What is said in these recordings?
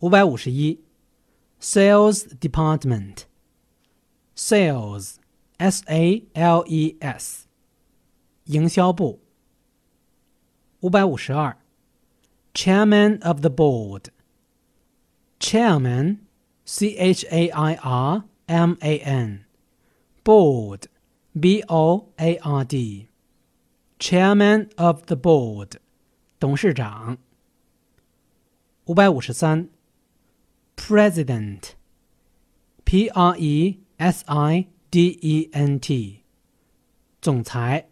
五百五十一，Sales Department，Sales，S A L E S，营销部。五百五十二，Chairman of the Board，Chairman，C H A I R M A N，Board，B O A R D，Chairman of the Board，董事长。五百五十三 ，President，P R E S I D E N T，总裁。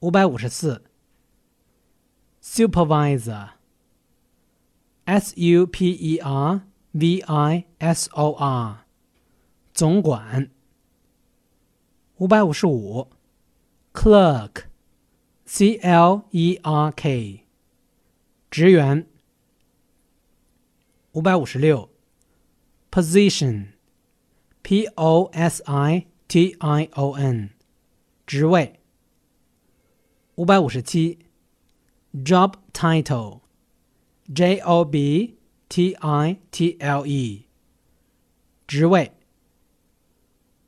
五百五十四，Supervisor，S U P E R V I S O R，总管。五百五十五，Clerk，C L E R K。职员。 五百五十六，position，p o s i t i o n，职位。五百五十七，job title，j o b t i t l e，职位。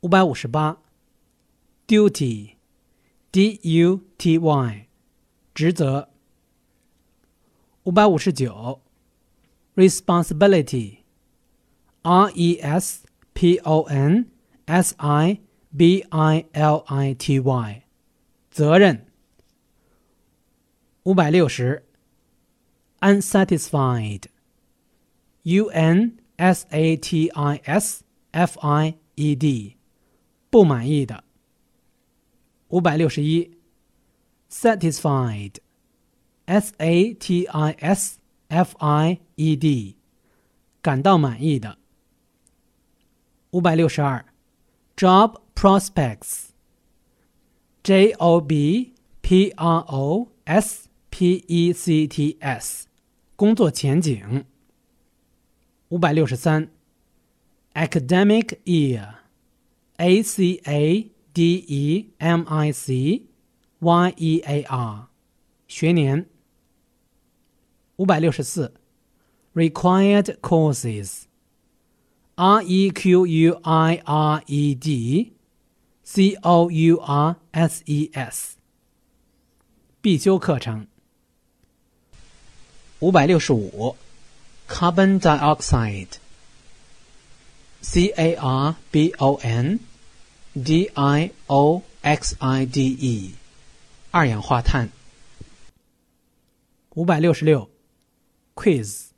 五百五十八，duty，d u t y，职责。五百五十九 ，responsibility，r e s p o n s i b i l i t y，责任。五百六十，unsatisfied，u n s a t i s f i e d，不满意的。五百六十一，satisfied。S A T I S F I E D，感到满意的。五百六十二，Job prospects，J O B P R O S P E C T S，工作前景。五百六十三，Academic year，A C A D E M I C Y E A R，学年。 五百六十四，required courses，R E Q U I R E D C O U R S E S，必修课程。五百六十五，carbon dioxide，C A R B O N D I O X I D E，二氧化碳。五百六十六。 quiz,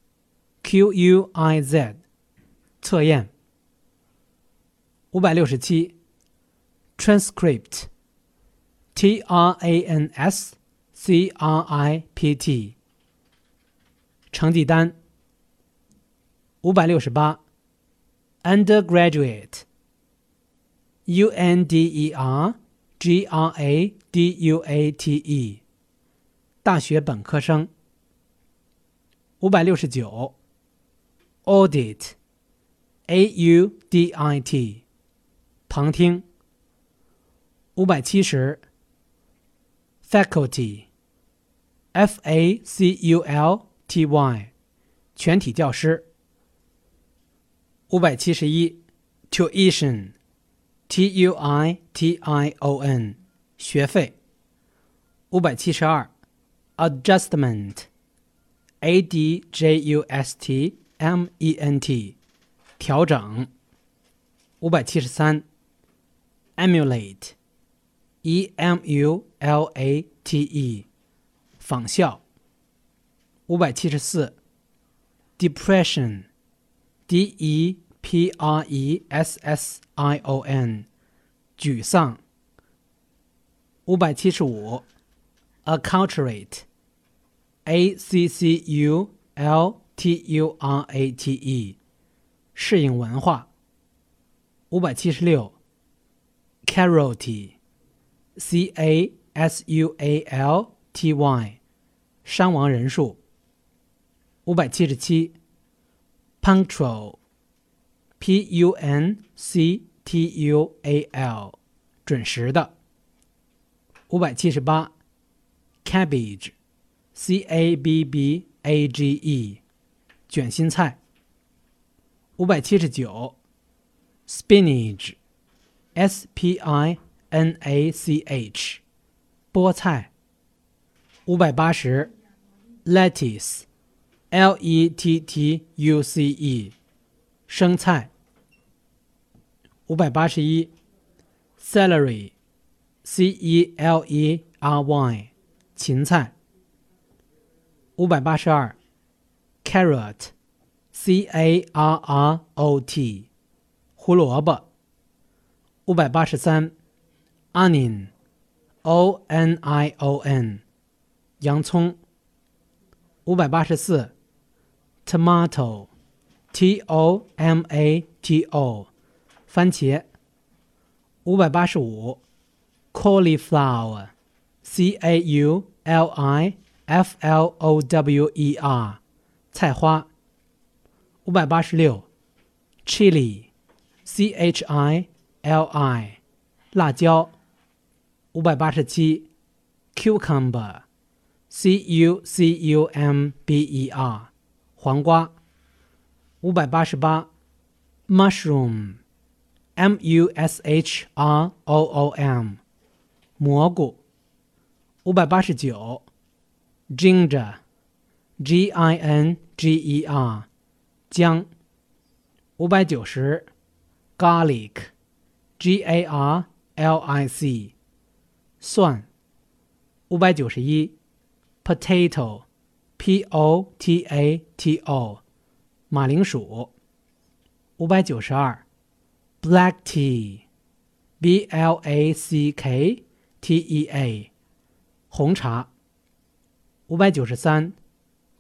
q u i z，测验。五百六十七，transcript, t r a n s c r i p t，成绩单。五百六十八，undergraduate, u n d e r g r a d u a t e，大学本科生。五百六十九，audit，a u d i t，旁听。五百七十，faculty，f a c u l t y，全体教师。五百七十一，tuition，t u i t i o n，学费。五百七十二，adjustment。 A D J U S T M E N T，调整。五百七十三，emulate，E M U L A T E，仿效。五百七十四，depression，D E P R E S S I O N，沮丧。五百七十五，acculturate。A C C U L T U R A T E，适应文化。五百七十六，Casualty，C A S U A L T Y，伤亡人数。五百七十七，Punctual，P U N C T U A L，准时的。五百七十八，Cabbage。 C A B B A G E，卷心菜。五百七十九，spinach，s p i n a c h，菠菜。五百八十，lettuce，l e t t u c e，生菜。五百八十一，celery，c e l e r y，芹菜。五百八十二，carrot。C A R R O T，胡萝卜。五百八十三，onion，O N I O N，洋葱。五百八十四，tomato，T O M A T O，番茄。五百八十五，cauliflower，C A U L I F L O W E R，菜花。五百八十六，chili，c h i l i，辣椒。五百八十七，cucumber，c u c u m b e r，黄瓜。五百八十八，mushroom，m u s h r o o m，蘑菇。五百八十九 ，ginger，g i n g e r。姜，五百九十；garlic，g a r l i c，蒜，五百九十一；potato，p o t a t o，马铃薯，五百九十二；black tea，b l a c k t e a，红茶， 五百九十三；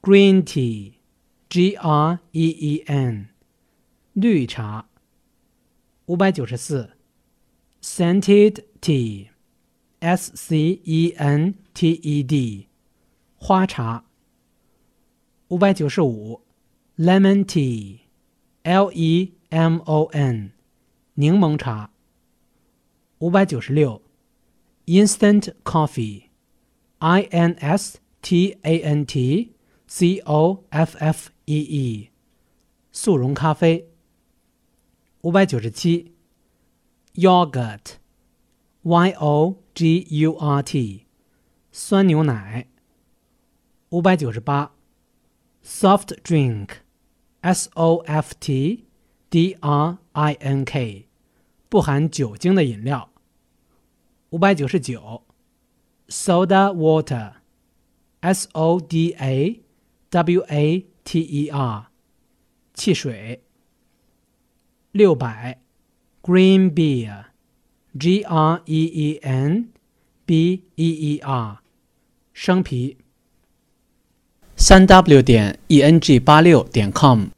green tea。G R E E N，绿茶。五百九十四，Scented Tea，S C E N T E D，花茶。五百九十五，Lemon Tea，L E M O N，柠檬茶。五百九十六，Instant Coffee，I N S T A N T C O F F E E，速溶咖啡。五百九十七，yogurt，y o g u r t，酸牛奶。五百九十八，soft drink，s o f t d r i n k，不含酒精的饮料。五百九十九，soda water Soda water，汽水。六百，Green Beer，G R E E N B E E R，生啤。三 W 点 E N G 八六点 com。